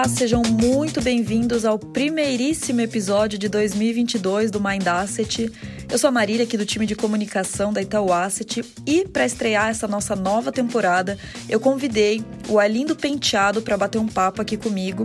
Olá, sejam muito bem-vindos ao primeiríssimo episódio de 2022 do Mind Asset. Eu sou a Marília, aqui do time de comunicação da Itaú Asset, e para estrear essa nossa nova temporada, eu convidei o Alindo Penteado para bater um papo aqui comigo.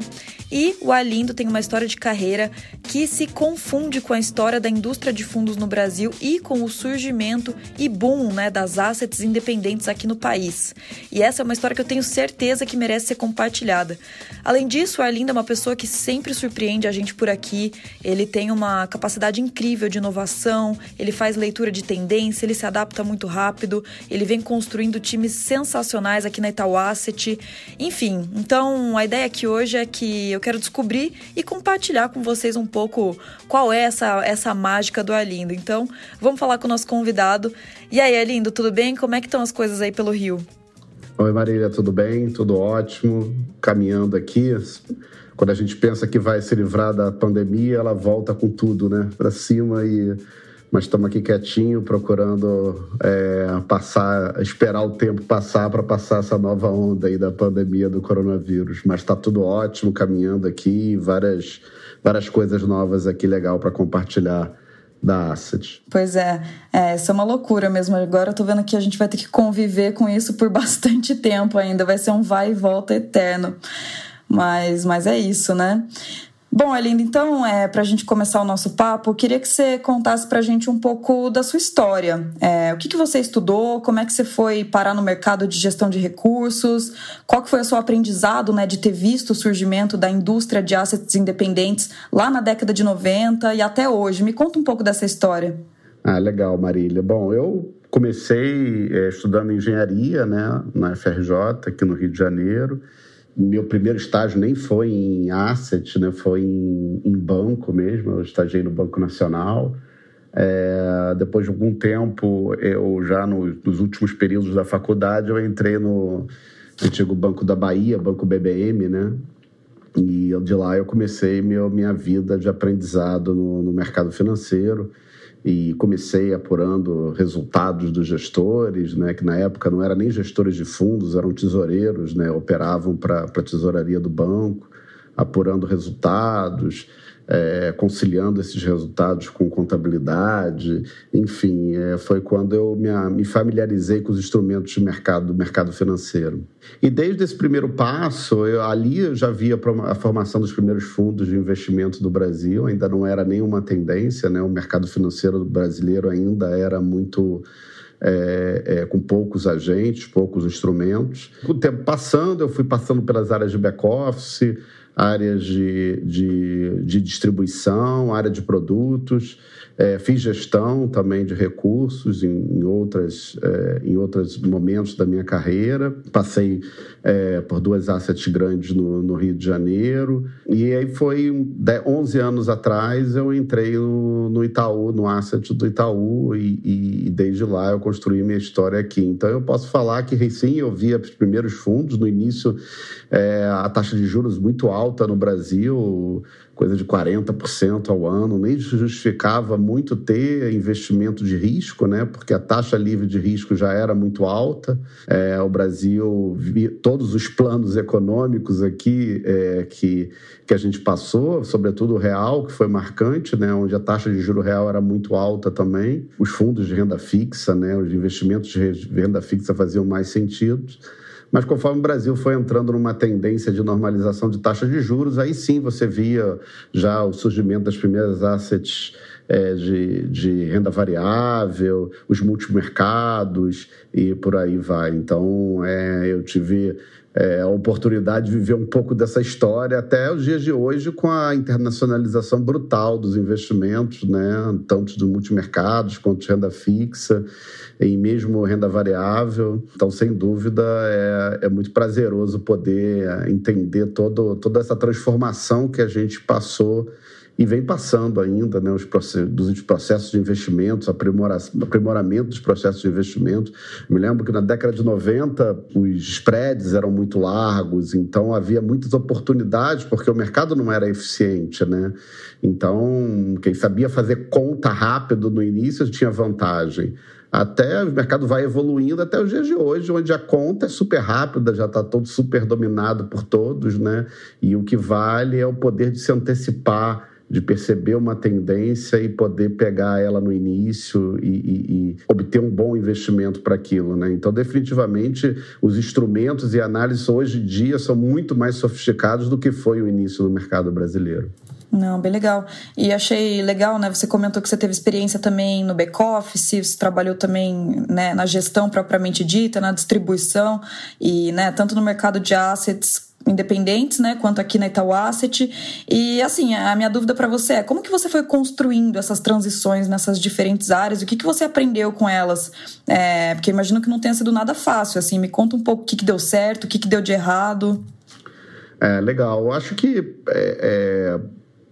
E o Alindo tem uma história de carreira que se confunde com a história da indústria de fundos no Brasil e com o surgimento e boom né, das assets independentes aqui no país. E essa é uma história que eu tenho certeza que merece ser compartilhada. Além disso, o Arlindo é uma pessoa que sempre surpreende a gente por aqui. Ele tem uma capacidade incrível de inovação, ele faz leitura de tendência, ele se adapta muito rápido, ele vem construindo times sensacionais aqui na Itaú Asset. Enfim, então a ideia aqui hoje é que eu quero descobrir e compartilhar com vocês um pouco qual é essa, essa mágica do Arlindo. Então, vamos falar com o nosso convidado. E aí, Arlindo, tudo bem? Como é que estão as coisas aí pelo Rio? Oi, Marília, tudo bem? Tudo ótimo. Caminhando aqui. Quando a gente pensa que vai se livrar da pandemia, ela volta com tudo, né? Para cima e mas estamos aqui quietinho procurando é, passar, esperar o tempo passar para passar essa nova onda aí da pandemia do coronavírus. Mas está tudo ótimo, caminhando aqui, várias várias coisas novas aqui legal para compartilhar da Asset. Pois é, é, isso é uma loucura mesmo. Agora eu tô vendo que a gente vai ter que conviver com isso por bastante tempo ainda. Vai ser um vai e volta eterno. Mas, mas é isso, né? Bom, Elinda, então, é, para a gente começar o nosso papo, eu queria que você contasse para a gente um pouco da sua história. É, o que, que você estudou, como é que você foi parar no mercado de gestão de recursos, qual que foi o seu aprendizado né, de ter visto o surgimento da indústria de assets independentes lá na década de 90 e até hoje. Me conta um pouco dessa história. Ah, legal, Marília. Bom, eu comecei é, estudando engenharia né, na FRJ, aqui no Rio de Janeiro, meu primeiro estágio nem foi em asset, né? Foi em, em banco mesmo. Eu estagiei no Banco Nacional. É, depois de algum tempo, eu já no, nos últimos períodos da faculdade, eu entrei no antigo Banco da Bahia, Banco BBM, né? E de lá eu comecei meu, minha vida de aprendizado no, no mercado financeiro e comecei apurando resultados dos gestores, né, que na época não eram nem gestores de fundos, eram tesoureiros, né, operavam para a tesouraria do banco, apurando resultados, é, conciliando esses resultados com contabilidade, enfim, é, foi quando eu me, me, familiarizei com os instrumentos de mercado do mercado financeiro. E desde esse primeiro passo, eu, ali eu já via a formação dos primeiros fundos de investimento do Brasil, ainda não era nenhuma tendência, né? o mercado financeiro brasileiro ainda era muito é, é, com poucos agentes, poucos instrumentos. Com o tempo passando, eu fui passando pelas áreas de back-office, áreas de, de, de distribuição, área de produtos, é, fiz gestão também de recursos em, em outras, é, em outros momentos da minha carreira. Passei é, por duas assets grandes no, no, Rio de Janeiro. E aí foi 11 anos atrás eu entrei no, no Itaú, no asset do Itaú, e, e, desde lá eu construí minha história aqui. Então eu posso falar que recém eu via os primeiros fundos. No início, é, a taxa de juros muito alta no Brasil coisa de 40% ao ano, nem justificava muito ter investimento de risco, né? porque a taxa livre de risco já era muito alta. É, o Brasil, todos os planos econômicos aqui é, que, que a gente passou, sobretudo o real, que foi marcante, né? onde a taxa de juro real era muito alta também. Os fundos de renda fixa, né? os investimentos de renda fixa faziam mais sentido. Mas conforme o Brasil foi entrando numa tendência de normalização de taxa de juros, aí sim você via já o surgimento das primeiras assets é, de, de renda variável, os multimercados e por aí vai. Então, é, eu tive é, a oportunidade de viver um pouco dessa história até os dias de hoje com a internacionalização brutal dos investimentos, né, tanto dos multimercados quanto de renda fixa e mesmo renda variável. Então, sem dúvida, é, é muito prazeroso poder entender todo, toda essa transformação que a gente passou e vem passando ainda né, os processos, dos processos de investimentos, aprimora, aprimoramento dos processos de investimento. Me lembro que na década de 90 os spreads eram muito largos, então havia muitas oportunidades, porque o mercado não era eficiente. Né? Então, quem sabia fazer conta rápido no início tinha vantagem. até o mercado vai evoluindo até os dias de hoje, onde a conta é super rápida, já está todo super dominado por todos, né? E o que vale é o poder de se antecipar de perceber uma tendência e poder pegar ela no início e, e, e obter um bom investimento para aquilo. Né? Então, definitivamente, os instrumentos e análises hoje em dia são muito mais sofisticados do que foi o início do mercado brasileiro. Não, bem legal. E achei legal, né? Você comentou que você teve experiência também no back-office, você trabalhou também né, na gestão propriamente dita, na distribuição, e né, tanto no mercado de assets independentes, né, quanto aqui na Itaú Asset. E assim, a minha dúvida para você é como que você foi construindo essas transições nessas diferentes áreas? O que, que você aprendeu com elas? É, porque imagino que não tenha sido nada fácil. Assim, me conta um pouco o que, que deu certo, o que, que deu de errado. É legal. Eu acho que é, é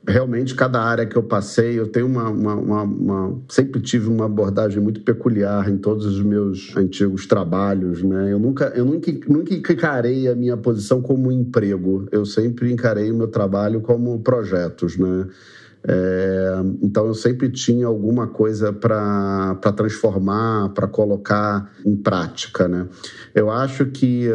realmente cada área que eu passei, eu tenho uma, uma, uma, uma, sempre tive uma abordagem muito peculiar em todos os meus antigos trabalhos, né? Eu nunca, eu nunca, nunca encarei a minha posição como um emprego. Eu sempre encarei o meu trabalho como projetos, né? É, então eu sempre tinha alguma coisa para transformar, para colocar em prática, né? Eu acho que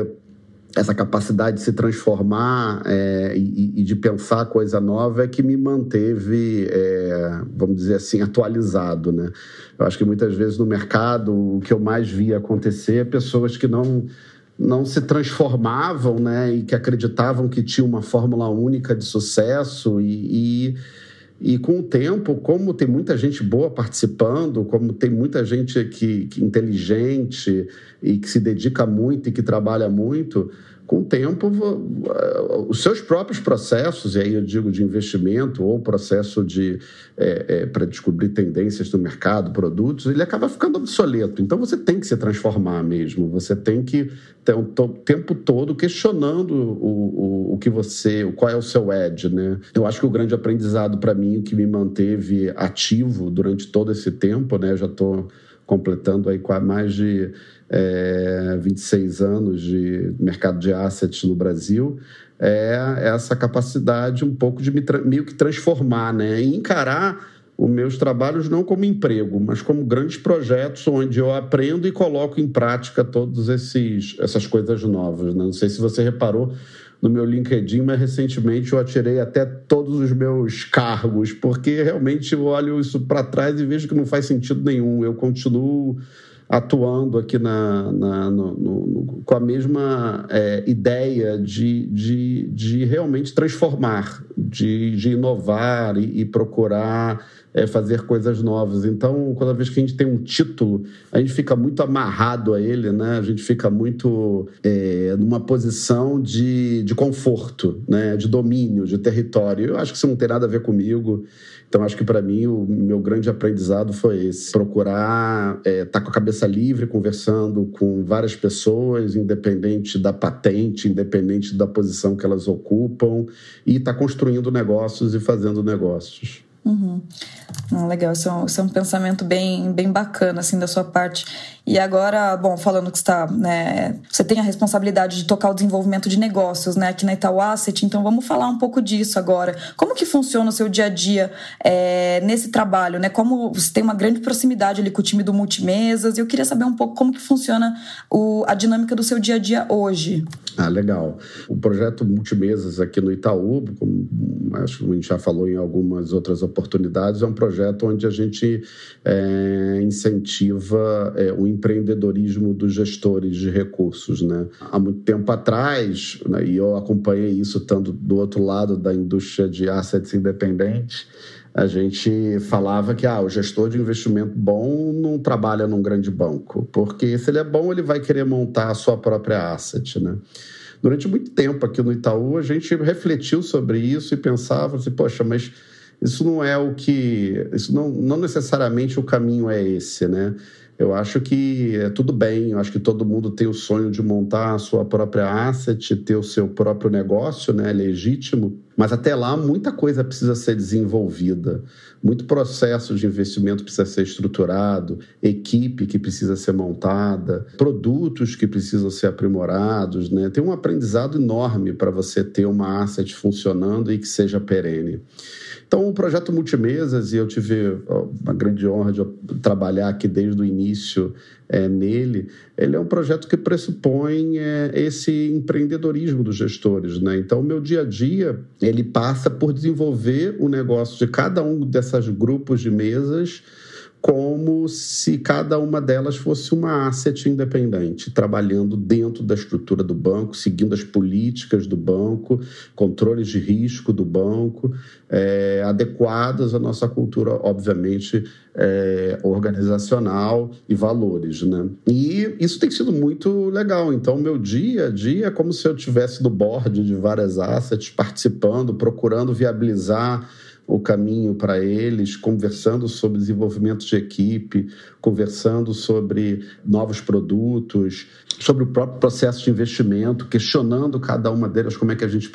essa capacidade de se transformar é, e, e, de pensar coisa nova é que me manteve, é, vamos dizer assim, atualizado. Né? Eu acho que muitas vezes no mercado o que eu mais via acontecer é pessoas que não não se transformavam né, e que acreditavam que tinha uma fórmula única de sucesso e, e e com o tempo, como tem muita gente boa participando, como tem muita gente que, que inteligente e que se dedica muito e que trabalha muito, com o tempo, os seus próprios processos, e aí eu digo de investimento ou processo de é, é, para descobrir tendências do mercado, produtos, ele acaba ficando obsoleto. Então você tem que se transformar mesmo, você tem que ter o tempo todo questionando o, o, o que você, qual é o seu edge, né? Eu acho que o grande aprendizado para mim, que me manteve ativo durante todo esse tempo, né? Eu já estou completando aí mais de é, 26 anos de mercado de assets no Brasil, é essa capacidade um pouco de me meio que transformar, né? E encarar os meus trabalhos não como emprego, mas como grandes projetos onde eu aprendo e coloco em prática todas essas coisas novas. Né? Não sei se você reparou no meu LinkedIn, mas recentemente eu atirei até todos os meus cargos, porque realmente eu olho isso para trás e vejo que não faz sentido nenhum. Eu continuo atuando aqui na, na no, no, com a mesma é, ideia de, de, de realmente transformar, de, de inovar e, e procurar é, fazer coisas novas. Então, cada vez que a gente tem um título, a gente fica muito amarrado a ele, né? A gente fica muito é, numa posição de, de conforto, né? De domínio, de território. Eu acho que isso não tem nada a ver comigo. Então, acho que para mim o meu grande aprendizado foi esse: procurar estar é, tá com a cabeça livre, conversando com várias pessoas, independente da patente, independente da posição que elas ocupam, e estar tá construindo negócios e fazendo negócios. Uhum. Ah, legal, isso é, um, isso é, um, pensamento bem, bem bacana assim da sua parte. E agora, bom, falando que está, né, você tem a responsabilidade de tocar o desenvolvimento de negócios, né, aqui na Itaú Asset, então vamos falar um pouco disso agora. Como que funciona o seu dia a dia é, nesse trabalho, né? Como você tem uma grande proximidade ali com o time do Multimesas, e eu queria saber um pouco como que funciona o, a dinâmica do seu dia a dia hoje. Ah, legal. O projeto Multimesas aqui no Itaú, como acho que a gente já falou em algumas outras oportunidades, é um projeto onde a gente é, incentiva é, o empreendedorismo dos gestores de recursos. Né? Há muito tempo atrás, né, e eu acompanhei isso tanto do outro lado da indústria de assets independentes, a gente falava que ah, o gestor de investimento bom não trabalha num grande banco, porque se ele é bom, ele vai querer montar a sua própria asset. Né? Durante muito tempo aqui no Itaú, a gente refletiu sobre isso e pensava assim, poxa, mas isso não é o que. Isso não, não necessariamente o caminho é esse, né? Eu acho que é tudo bem, eu acho que todo mundo tem o sonho de montar a sua própria asset, ter o seu próprio negócio, né? Legítimo. Mas até lá, muita coisa precisa ser desenvolvida, muito processo de investimento precisa ser estruturado, equipe que precisa ser montada, produtos que precisam ser aprimorados. Né? Tem um aprendizado enorme para você ter uma asset funcionando e que seja perene. Então, o projeto Multimesas, e eu tive uma grande honra de trabalhar aqui desde o início é, nele, ele é um projeto que pressupõe é, esse empreendedorismo dos gestores. Né? Então, o meu dia a dia, ele passa por desenvolver o negócio de cada um desses grupos de mesas como se cada uma delas fosse uma asset independente, trabalhando dentro da estrutura do banco, seguindo as políticas do banco, controles de risco do banco, é, adequadas à nossa cultura, obviamente, é, organizacional e valores. Né? E isso tem sido muito legal. Então, meu dia a dia é como se eu tivesse do board de várias assets, participando, procurando viabilizar o caminho para eles, conversando sobre desenvolvimento de equipe, conversando sobre novos produtos, sobre o próprio processo de investimento, questionando cada uma delas como é que a gente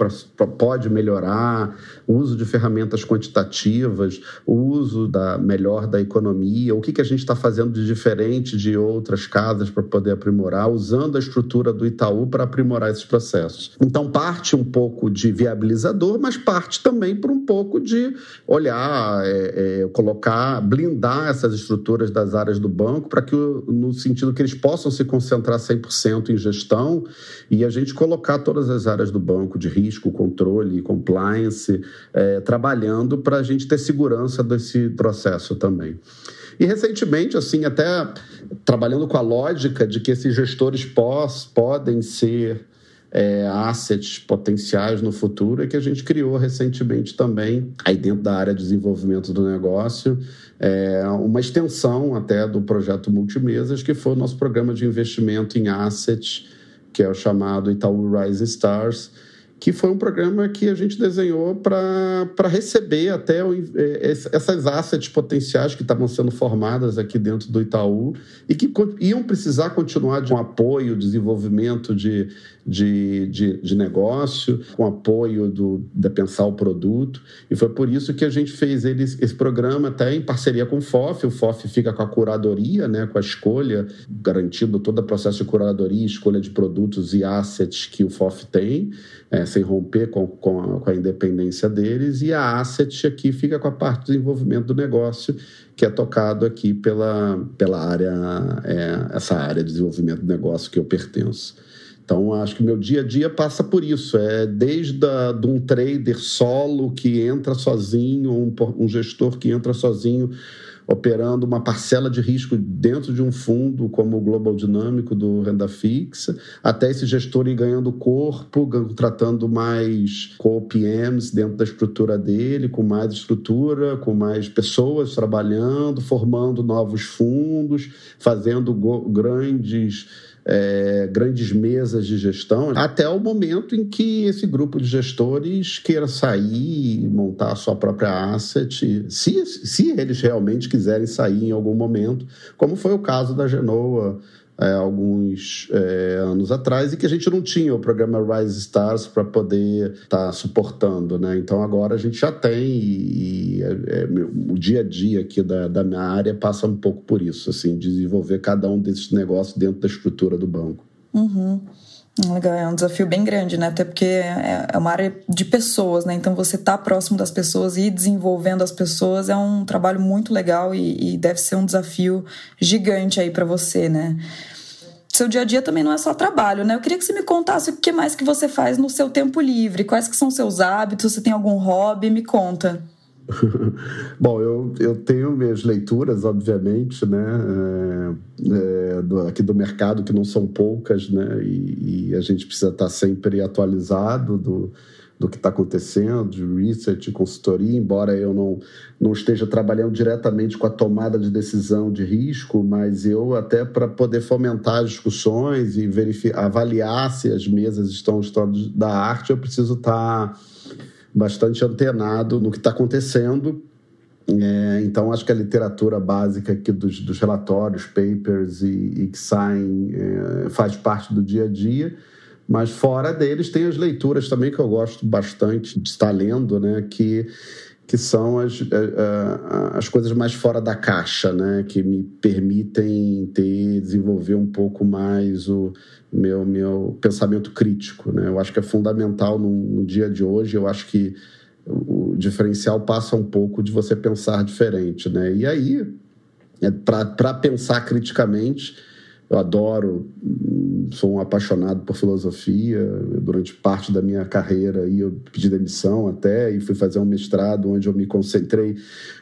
pode melhorar, o uso de ferramentas quantitativas, o uso da melhor da economia, o que, que a gente está fazendo de diferente de outras casas para poder aprimorar, usando a estrutura do Itaú para aprimorar esses processos. Então, parte um pouco de viabilizador, mas parte também por um pouco de olhar, é, é, colocar, blindar essas estruturas das áreas do banco para que, no sentido que eles possam se concentrar 100% em gestão e a gente colocar todas as áreas do banco de risco, controle, compliance, é, trabalhando para a gente ter segurança desse processo também. E recentemente, assim, até trabalhando com a lógica de que esses gestores pós podem ser é, assets potenciais no futuro é que a gente criou recentemente também, aí dentro da área de desenvolvimento do negócio, é, uma extensão até do projeto Multimesas, que foi o nosso programa de investimento em assets, que é o chamado Itaú Rise Stars, que foi um programa que a gente desenhou para receber até é, essas assets potenciais que estavam sendo formadas aqui dentro do Itaú e que iam precisar continuar de um apoio, desenvolvimento de, de, de, de negócio, com apoio do, de pensar o produto. E foi por isso que a gente fez esse programa até em parceria com o FOF. O FOF fica com a curadoria, né, com a escolha, garantindo todo o processo de curadoria, escolha de produtos e assets que o FOF tem, é, sem romper com, com a, com, a, independência deles. E a asset aqui fica com a parte de desenvolvimento do negócio, que é tocado aqui pela, pela área, é, essa área de desenvolvimento do negócio que eu pertenço. Então, acho que meu dia a dia passa por isso. É desde a, de um trader solo que entra sozinho, um, um gestor que entra sozinho, operando uma parcela de risco dentro de um fundo como o Global Dinâmico do Renda Fixa, até esse gestor ir ganhando corpo, tratando mais co-PMs dentro da estrutura dele, com mais estrutura, com mais pessoas trabalhando, formando novos fundos, fazendo grandes é, grandes mesas de gestão, até o momento em que esse grupo de gestores queira sair e montar a sua própria asset, se, se eles realmente quiserem sair em algum momento, como foi o caso da Genoa é, alguns é, anos atrás e que a gente não tinha o programa Rise Stars para poder estar tá suportando, né? Então agora a gente já tem e, e é, é o dia a dia aqui da, da minha área passa um pouco por isso, assim, desenvolver cada um desses negócios dentro da estrutura do banco. Uhum. Legal, é um desafio bem grande, né? Até porque é, é uma área de pessoas, né? Então você tá próximo das pessoas e desenvolvendo as pessoas é um trabalho muito legal e, e deve ser um desafio gigante aí para você, né? Seu dia a dia também não é só trabalho, né? Eu queria que você me contasse o que mais que você faz no seu tempo livre, quais que são seus hábitos, você tem algum hobby, me conta. Bom, eu, eu tenho minhas leituras, obviamente, né, é, é, do, aqui do mercado, que não são poucas, né, e, e, a gente precisa estar sempre atualizado do, do que está acontecendo, de research, consultoria, embora eu não, não esteja trabalhando diretamente com a tomada de decisão de risco, mas eu até para poder fomentar as discussões e verificar, avaliar se as mesas estão histórias da arte, eu preciso estar tá bastante antenado no que está acontecendo. É, então, acho que a literatura básica aqui dos, dos relatórios, papers e, e que saem é, faz parte do dia a dia Mas fora deles tem as leituras também que eu gosto bastante de estar lendo, né? Que que são as, eh, eh, as coisas mais fora da caixa, né? que me permitem ter, desenvolver um pouco mais o meu, meu pensamento crítico. Né? Eu acho que é fundamental no, no dia de hoje, eu acho que o diferencial passa um pouco de você pensar diferente. Né? E aí, é para pensar criticamente, eu adoro, sou um apaixonado por filosofia. Durante parte da minha carreira e eu pedi demissão até e fui fazer um mestrado onde eu me concentrei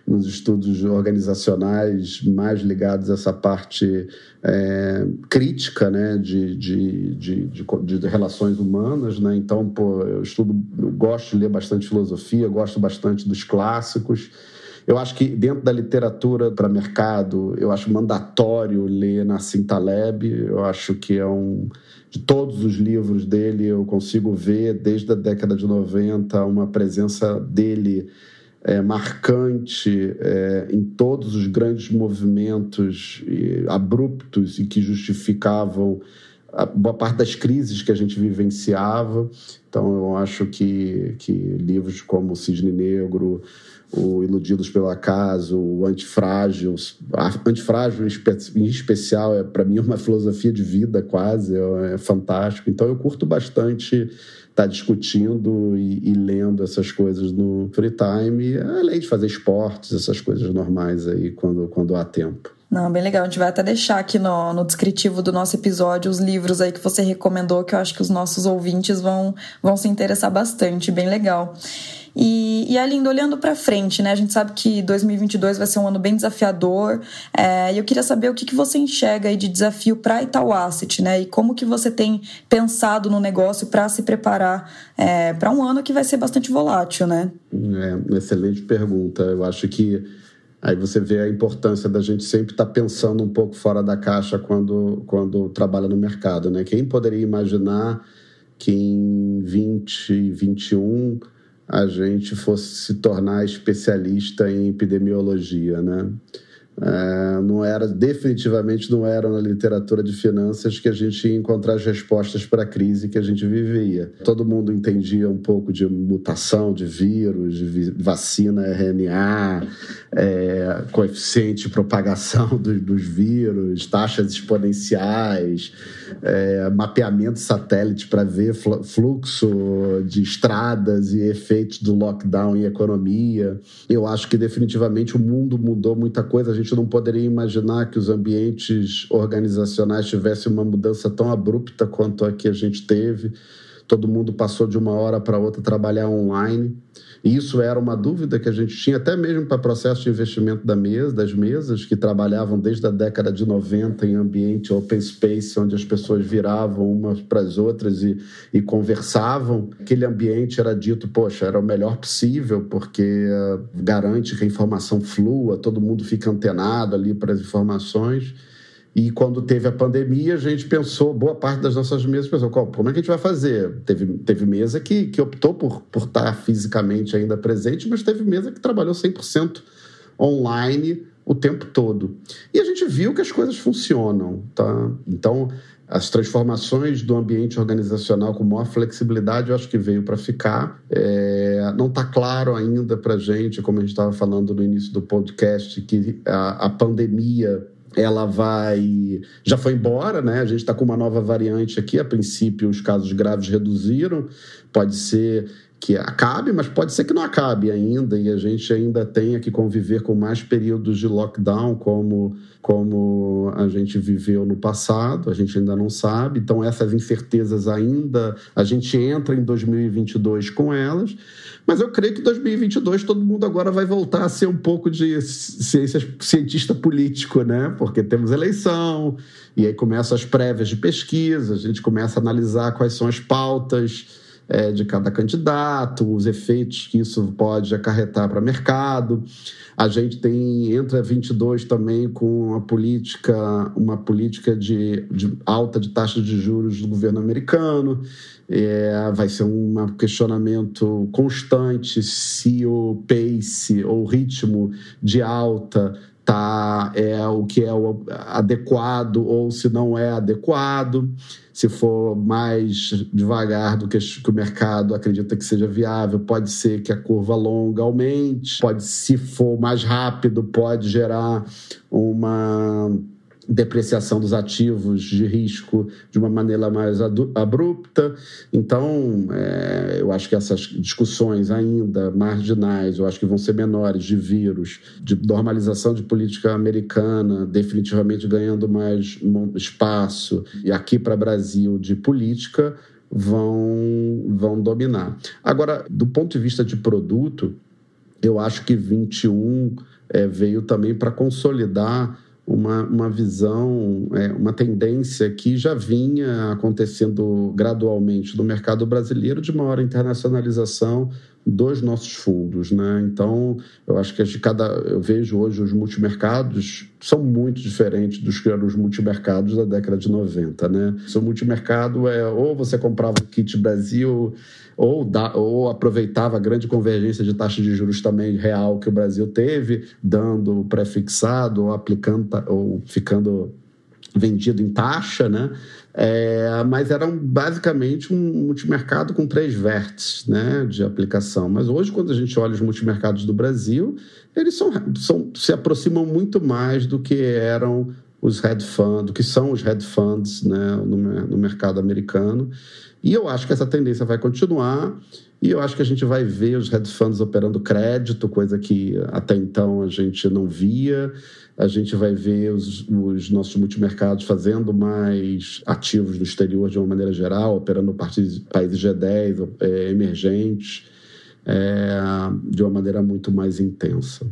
nos estudos organizacionais mais ligados a essa parte é, crítica né, de, de, de, de, de relações humanas. Né? Então, pô, eu estudo, eu gosto de ler bastante filosofia, gosto bastante dos clássicos. Eu acho que dentro da literatura para mercado, eu acho mandatório ler Nassim Taleb. Eu acho que é um de todos os livros dele eu consigo ver desde a década de 90 uma presença dele é, marcante é, em todos os grandes movimentos e, abruptos e que justificavam a boa parte das crises que a gente vivenciava. Então, eu acho que, que livros como Cisne Negro, o Iludidos pelo Acaso, o Antifrágil. Antifrágil, em especial, é para mim uma filosofia de vida quase, é, é fantástico. Então eu curto bastante estar tá discutindo e, e, lendo essas coisas no free time, além de fazer esportes, essas coisas normais aí quando, quando há tempo. Não, bem legal. A gente vai até deixar aqui no, no descritivo do nosso episódio os livros aí que você recomendou, que eu acho que os nossos ouvintes vão, vão se interessar bastante. Bem legal. E, e Alindo, olhando para frente, né? A gente sabe que 2022 vai ser um ano bem desafiador. É, e eu queria saber o que, que você enxerga aí de desafio para Itaú Asset, né? E como que você tem pensado no negócio para se preparar é, para um ano que vai ser bastante volátil, né? É, excelente pergunta. Eu acho que Aí você vê a importância da gente sempre estar tá pensando um pouco fora da caixa quando, quando trabalha no mercado. Né? Quem poderia imaginar que em 2021 a gente fosse se tornar especialista em epidemiologia? Né? É, não era definitivamente não era na literatura de finanças que a gente ia encontrar as respostas para a crise que a gente vivia. Todo mundo entendia um pouco de mutação de vírus, de vacina RNA, é, coeficiente de propagação dos, dos vírus, taxas exponenciais, é, mapeamento satélite para ver fluxo de estradas e efeitos do lockdown em economia. Eu acho que definitivamente o mundo mudou muita coisa. A gente não poderia imaginar que os ambientes organizacionais tivessem uma mudança tão abrupta quanto a que a gente teve. Todo mundo passou de uma hora para outra trabalhar online. Isso era uma dúvida que a gente tinha, até mesmo para processo de investimento da mesa, das mesas, que trabalhavam desde a década de 90 em ambiente open space, onde as pessoas viravam umas para as outras e, e conversavam. Aquele ambiente era dito, poxa, era o melhor possível, porque uh, garante que a informação flua, todo mundo fica antenado ali para as informações. E quando teve a pandemia, a gente pensou, boa parte das nossas mesas pensou, como é que a gente vai fazer? Teve, teve mesa que, que optou por, por estar fisicamente ainda presente, mas teve mesa que trabalhou 100% online o tempo todo. E a gente viu que as coisas funcionam, tá? Então, as transformações do ambiente organizacional com maior flexibilidade, eu acho que veio para ficar. É, não está claro ainda para a gente, como a gente estava falando no início do podcast, que a, a pandemia ela vai. Já foi embora, né? A gente está com uma nova variante aqui. A princípio, os casos graves reduziram. Pode ser que acabe, mas pode ser que não acabe ainda e a gente ainda tenha que conviver com mais períodos de lockdown, como, como a gente viveu no passado, a gente ainda não sabe. Então, essas incertezas ainda, a gente entra em 2022 com elas. Mas eu creio que em 2022 todo mundo agora vai voltar a ser um pouco de cientista político, né? Porque temos eleição, e aí começam as prévias de pesquisa, a gente começa a analisar quais são as pautas é, de cada candidato, os efeitos que isso pode acarretar para o mercado. A gente tem entra 22 também com uma política, uma política de, de alta de taxa de juros do governo americano. É, vai ser um questionamento constante se o pace ou ritmo de alta tá é o que é o adequado ou se não é adequado. Se for mais devagar do que, o mercado acredita que seja viável, pode ser que a curva longa aumente, pode, se for mais rápido, pode gerar uma depreciação dos ativos de risco de uma maneira mais abrupta. Então, é, eu acho que essas discussões ainda marginais, eu acho que vão ser menores de vírus, de normalização de política americana, definitivamente ganhando mais espaço, e aqui para Brasil de política, vão, vão dominar. Agora, do ponto de vista de produto, eu acho que 21 é, veio também para consolidar uma, uma visão, é, uma tendência que já vinha acontecendo gradualmente no mercado brasileiro de maior internacionalização dos nossos fundos, né? Então, eu acho que cada eu vejo hoje os multimercados são muito diferentes dos que eram os multimercados da década de 90, né? O multimercado é ou você comprava o kit Brasil ou, da, ou aproveitava a grande convergência de taxa de juros também real que o Brasil teve, dando pré-fixado ou aplicando ou ficando vendido em taxa, né? É, mas era basicamente um multimercado com três vértices né, de aplicação. Mas hoje, quando a gente olha os multimercados do Brasil, eles são, são, se aproximam muito mais do que eram os hedge funds, do que são os hedge funds né, no, no mercado americano. E eu acho que essa tendência vai continuar. E eu acho que a gente vai ver os hedge funds operando crédito, coisa que até então a gente não via. A gente vai ver os, os nossos multimercados fazendo mais ativos no exterior de uma maneira geral, operando países, países G10 é, emergentes é, de uma maneira muito mais intensa.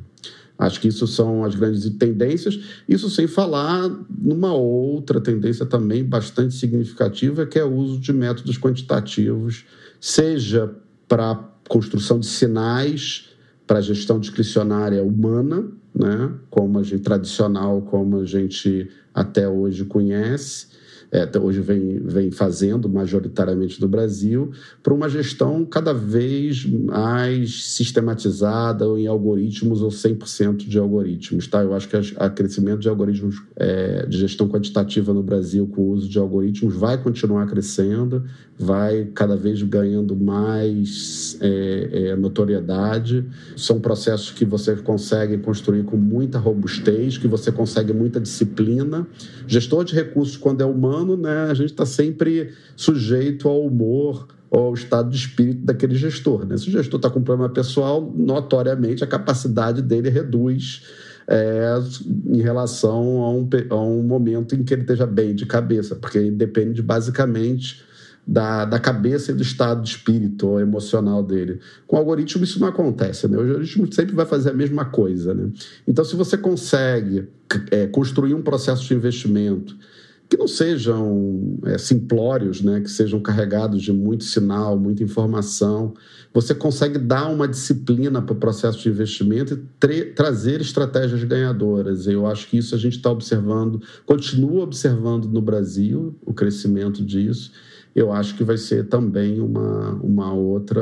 Acho que isso são as grandes tendências. Isso sem falar numa outra tendência também bastante significativa, que é o uso de métodos quantitativos, seja para construção de sinais para gestão discricionária humana, né, como a gente tradicional, como a gente até hoje conhece, é, hoje vem, vem fazendo majoritariamente no Brasil, para uma gestão cada vez mais sistematizada em algoritmos ou 100% de algoritmos. Tá? Eu acho que o crescimento de algoritmos é, de gestão quantitativa no Brasil com o uso de algoritmos vai continuar crescendo, vai cada vez ganhando mais é, é, notoriedade. São processos que você consegue construir com muita robustez, que você consegue muita disciplina. Gestor de recursos, quando é humano, né, a gente está sempre sujeito ao humor ao estado de espírito daquele gestor. Né? Se o gestor está com problema pessoal, notoriamente a capacidade dele reduz. É, em relação a um, a um momento em que ele esteja bem de cabeça, porque depende basicamente da, da cabeça e do estado de espírito emocional dele. Com o algoritmo isso não acontece, né? O algoritmo sempre vai fazer a mesma coisa, né? Então, se você consegue é, construir um processo de investimento que não sejam é, simplórios, né? Que sejam carregados de muito sinal, muita informação, você consegue dar uma disciplina para o processo de investimento e trazer estratégias ganhadoras. Eu acho que isso a gente está observando, continua observando no Brasil o crescimento disso eu acho que vai ser também uma, uma outra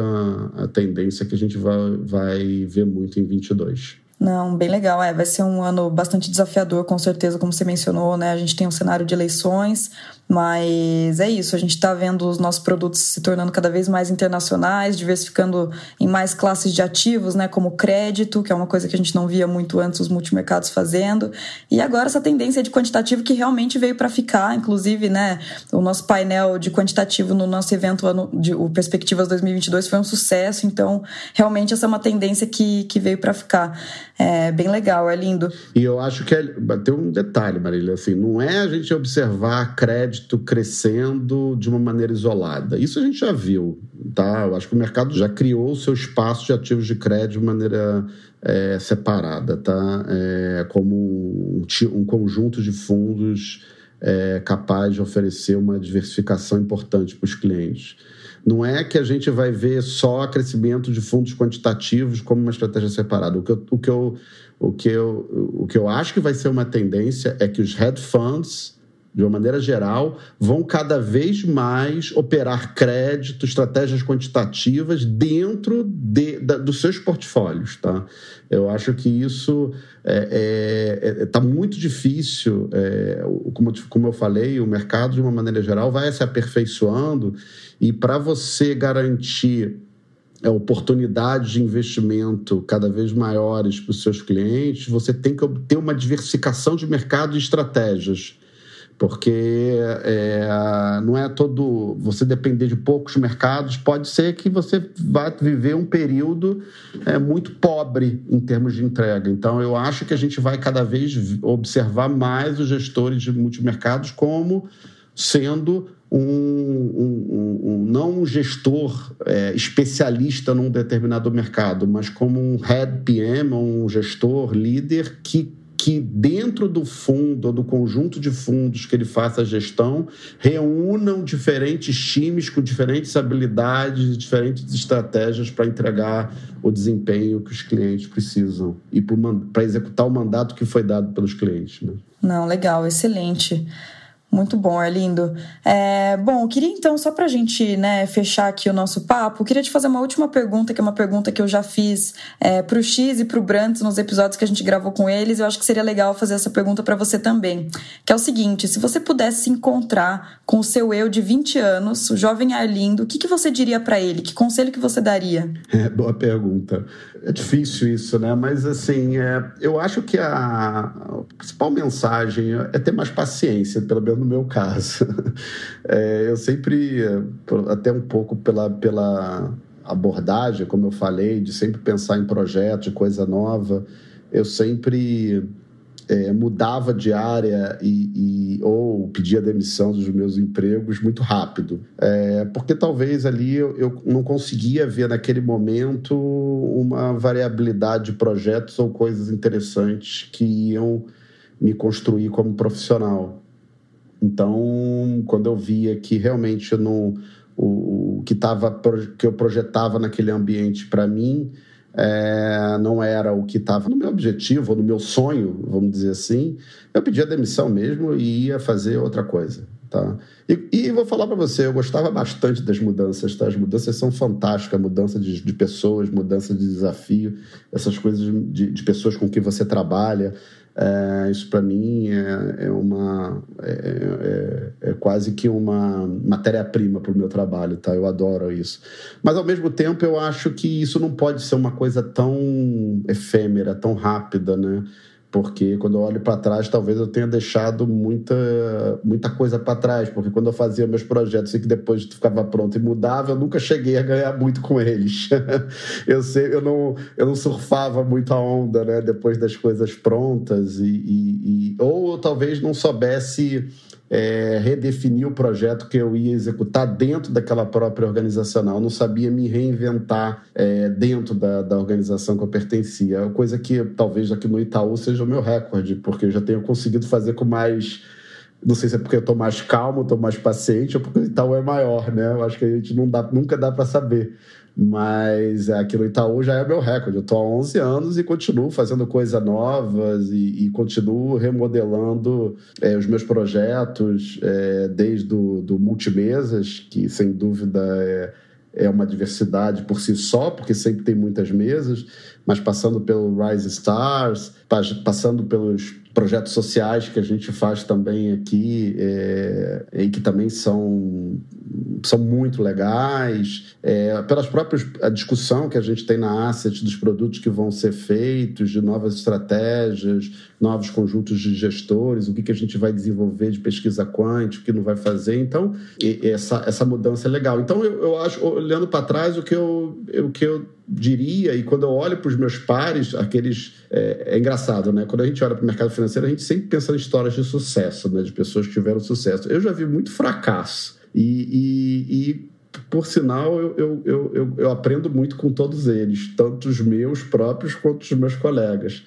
tendência que a gente vai, vai ver muito em 22. Não, bem legal. É, vai ser um ano bastante desafiador, com certeza, como você mencionou, né? A gente tem um cenário de eleições, mas é isso, a gente está vendo os nossos produtos se tornando cada vez mais internacionais, diversificando em mais classes de ativos, né, como crédito, que é uma coisa que a gente não via muito antes os multimercados fazendo. E agora essa tendência de quantitativo que realmente veio para ficar, inclusive, né, o nosso painel de quantitativo no nosso evento ano de o Perspectivas 2022 foi um sucesso, então realmente essa é uma tendência que, que veio para ficar. É bem legal, é lindo. E eu acho que é, tem um detalhe, Marília, assim, não é a gente observar crédito crescendo de uma maneira isolada. Isso a gente já viu, tá? Eu acho que o mercado já criou o seu espaço de ativos de crédito de maneira é, separada, tá? É, como um, um conjunto de fundos é, capaz de oferecer uma diversificação importante para os clientes. Não é que a gente vai ver só crescimento de fundos quantitativos como uma estratégia separada. O que eu, o que eu, o que eu, o que eu acho que vai ser uma tendência é que os hedge funds de uma maneira geral, vão cada vez mais operar crédito, estratégias quantitativas dentro de, da, dos seus portfólios. Tá? Eu acho que isso está é, é, é tá muito difícil. É, como, como eu falei, o mercado, de uma maneira geral, vai se aperfeiçoando e para você garantir é, oportunidades de investimento cada vez maiores para os seus clientes, você tem que ter uma diversificação de mercado e estratégias porque é, não é todo. Você depender de poucos mercados, pode ser que você vá viver um período é, muito pobre em termos de entrega. Então, eu acho que a gente vai cada vez observar mais os gestores de multimercados como sendo um, um, um, não um gestor é, especialista num determinado mercado, mas como um head PM, um gestor líder que que dentro do fundo do conjunto de fundos que ele faça a gestão reúnam diferentes times com diferentes habilidades, diferentes estratégias para entregar o desempenho que os clientes precisam e para executar o mandato que foi dado pelos clientes. Né? Não, legal, excelente. Muito bom, Arlindo. É, bom, eu queria então, só para a gente né, fechar aqui o nosso papo, queria te fazer uma última pergunta, que é uma pergunta que eu já fiz é, para o X e para o Brandt nos episódios que a gente gravou com eles. Eu acho que seria legal fazer essa pergunta para você também. Que é o seguinte: se você pudesse se encontrar com o seu eu de 20 anos, o jovem Arlindo, o que, que você diria para ele? Que conselho que você daria? É, boa pergunta. É difícil isso, né? Mas assim, é, eu acho que a, a principal mensagem é ter mais paciência, pelo menos no meu caso. É, eu sempre, até um pouco pela, pela abordagem, como eu falei, de sempre pensar em projetos, de coisa nova, eu sempre é, mudava de área e, e, ou pedia demissão dos meus empregos muito rápido. É, porque talvez ali eu, eu, não conseguia ver naquele momento uma variabilidade de projetos ou coisas interessantes que iam me construir como profissional. Então, quando eu via que realmente o, o que, tava, que eu projetava naquele ambiente para mim é, não era o que estava no meu objetivo, ou no meu sonho, vamos dizer assim, eu pedia demissão mesmo e ia fazer outra coisa. Tá? E, e vou falar para você, eu gostava bastante das mudanças, tá? As mudanças são fantásticas, mudança de, de pessoas, mudança de desafio, essas coisas de, de pessoas com quem você trabalha. É, isso para mim é, é uma é, é, é, quase que uma matéria-prima para o meu trabalho, tá? Eu adoro isso. Mas ao mesmo tempo eu acho que isso não pode ser uma coisa tão efêmera, tão rápida, né? Porque quando eu olho para trás, talvez eu tenha deixado muita, muita coisa para trás, porque quando eu fazia meus projetos e que depois ficava pronto e mudava, eu nunca cheguei a ganhar muito com eles. eu sei, eu não, eu não surfava muito a onda, né, depois das coisas prontas e, e, e ou eu talvez não soubesse é, redefinir o projeto que eu ia executar dentro daquela própria organizacional. Eu não sabia me reinventar é, dentro da, da organização que eu pertencia. Coisa que talvez aqui no Itaú seja o meu recorde, porque eu já tenho conseguido fazer com mais não sei se é porque eu estou mais calmo, estou mais paciente, ou porque o Itaú é maior, né? Eu acho que a gente não dá, nunca dá para saber. Mas aqui no Itaú já é meu recorde. Eu estou há 11 anos e continuo fazendo coisas novas e, e continuo remodelando é, os meus projetos, é, desde o do multimesas, que sem dúvida é, é uma diversidade por si só, porque sempre tem muitas mesas, mas passando pelo Rise Stars, passando pelos projetos sociais que a gente faz também aqui é, e que também são, são muito legais, é, pelas próprias a discussão que a gente tem na Asset dos produtos que vão ser feitos, de novas estratégias, novos conjuntos de gestores, o que, que a gente vai desenvolver de pesquisa quântica, o que não vai fazer. Então, essa, essa mudança é legal. Então, eu, eu acho, olhando para trás, o que eu, o que eu diria, e quando eu olho para os meus pares, aqueles. É, é, engraçado, né? Quando a gente olha para o mercado financeiro, a gente sempre pensa em histórias de sucesso, né? De pessoas que tiveram sucesso. Eu já vi muito fracasso. E, e, e por sinal, eu, eu, eu, eu, aprendo muito com todos eles, tanto os meus próprios quanto os meus colegas.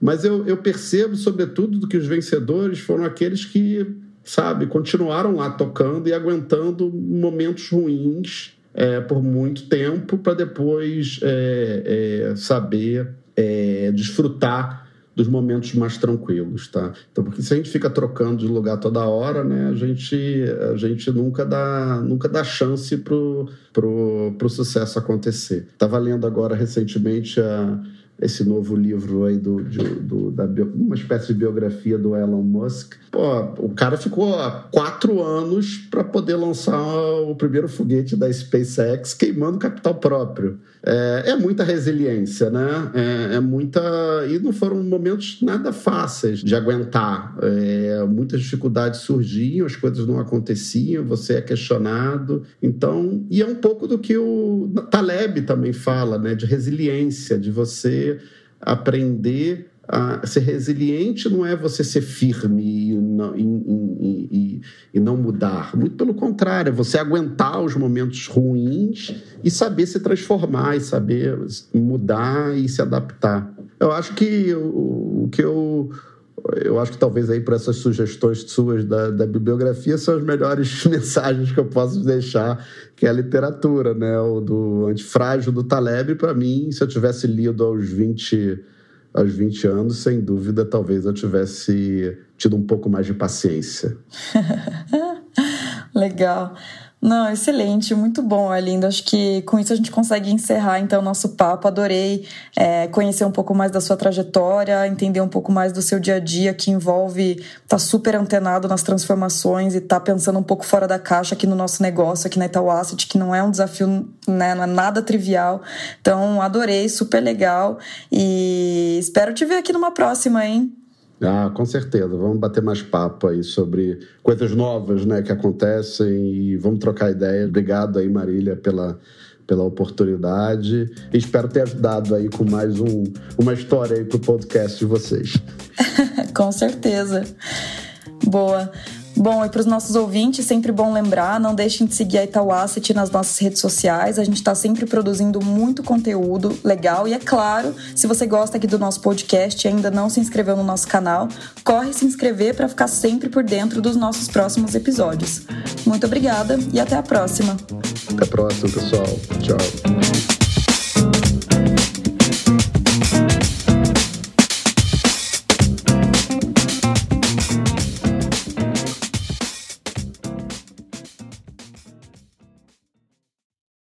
Mas eu, eu percebo, sobretudo, que os vencedores foram aqueles que, sabe, continuaram lá tocando e aguentando momentos ruins é, por muito tempo para depois é, é, saber é, desfrutar dos momentos mais tranquilos, tá? Então, porque se a gente fica trocando de lugar toda hora, né, a gente, a gente nunca dá, nunca dá chance pro, pro, pro sucesso acontecer. Estava lendo agora recentemente a esse novo livro aí do, de, do da uma espécie de biografia do Elon Musk. Pô, o cara ficou há quatro anos para poder lançar o primeiro foguete da SpaceX queimando capital próprio. É, é muita resiliência, né? É, é, muita e não foram momentos nada fáceis de aguentar. É, muitas dificuldades surgiam, as coisas não aconteciam, você é questionado. Então, e é um pouco do que o Taleb também fala, né? De resiliência, de você aprender a ser resiliente não é você ser firme e não, e, e, e não, mudar. Muito pelo contrário, é você aguentar os momentos ruins e saber se transformar, e saber mudar e se adaptar. Eu acho que o, o que eu eu acho que talvez aí por essas sugestões suas da, da, bibliografia são as melhores mensagens que eu posso deixar, que é a literatura, né? O do Antifrágil do Taleb, para mim, se eu tivesse lido aos 20, aos 20 anos, sem dúvida, talvez eu tivesse tido um pouco mais de paciência. Legal. Não, excelente, muito bom, Arlindo. Acho que com isso a gente consegue encerrar então o nosso papo. Adorei é, conhecer um pouco mais da sua trajetória, entender um pouco mais do seu dia a dia, que envolve estar tá super antenado nas transformações e estar tá pensando um pouco fora da caixa aqui no nosso negócio, aqui na Itaú Asset, que não é um desafio, né, não é nada trivial. Então, adorei, super legal e espero te ver aqui numa próxima, hein? Ah, com certeza. Vamos bater mais papo aí sobre coisas novas né, que acontecem e vamos trocar ideias. Obrigado aí, Marília, pela, pela oportunidade. E espero ter ajudado aí com mais um, uma história aí para o podcast de vocês. com certeza. Boa. Bom, e para os nossos ouvintes, sempre bom lembrar, não deixem de seguir a Itaú Asset nas nossas redes sociais. A gente está sempre produzindo muito conteúdo legal. E é claro, se você gosta aqui do nosso podcast e ainda não se inscreveu no nosso canal, corre se inscrever para ficar sempre por dentro dos nossos próximos episódios. Muito obrigada e até a próxima. Até a próxima, pessoal. Tchau.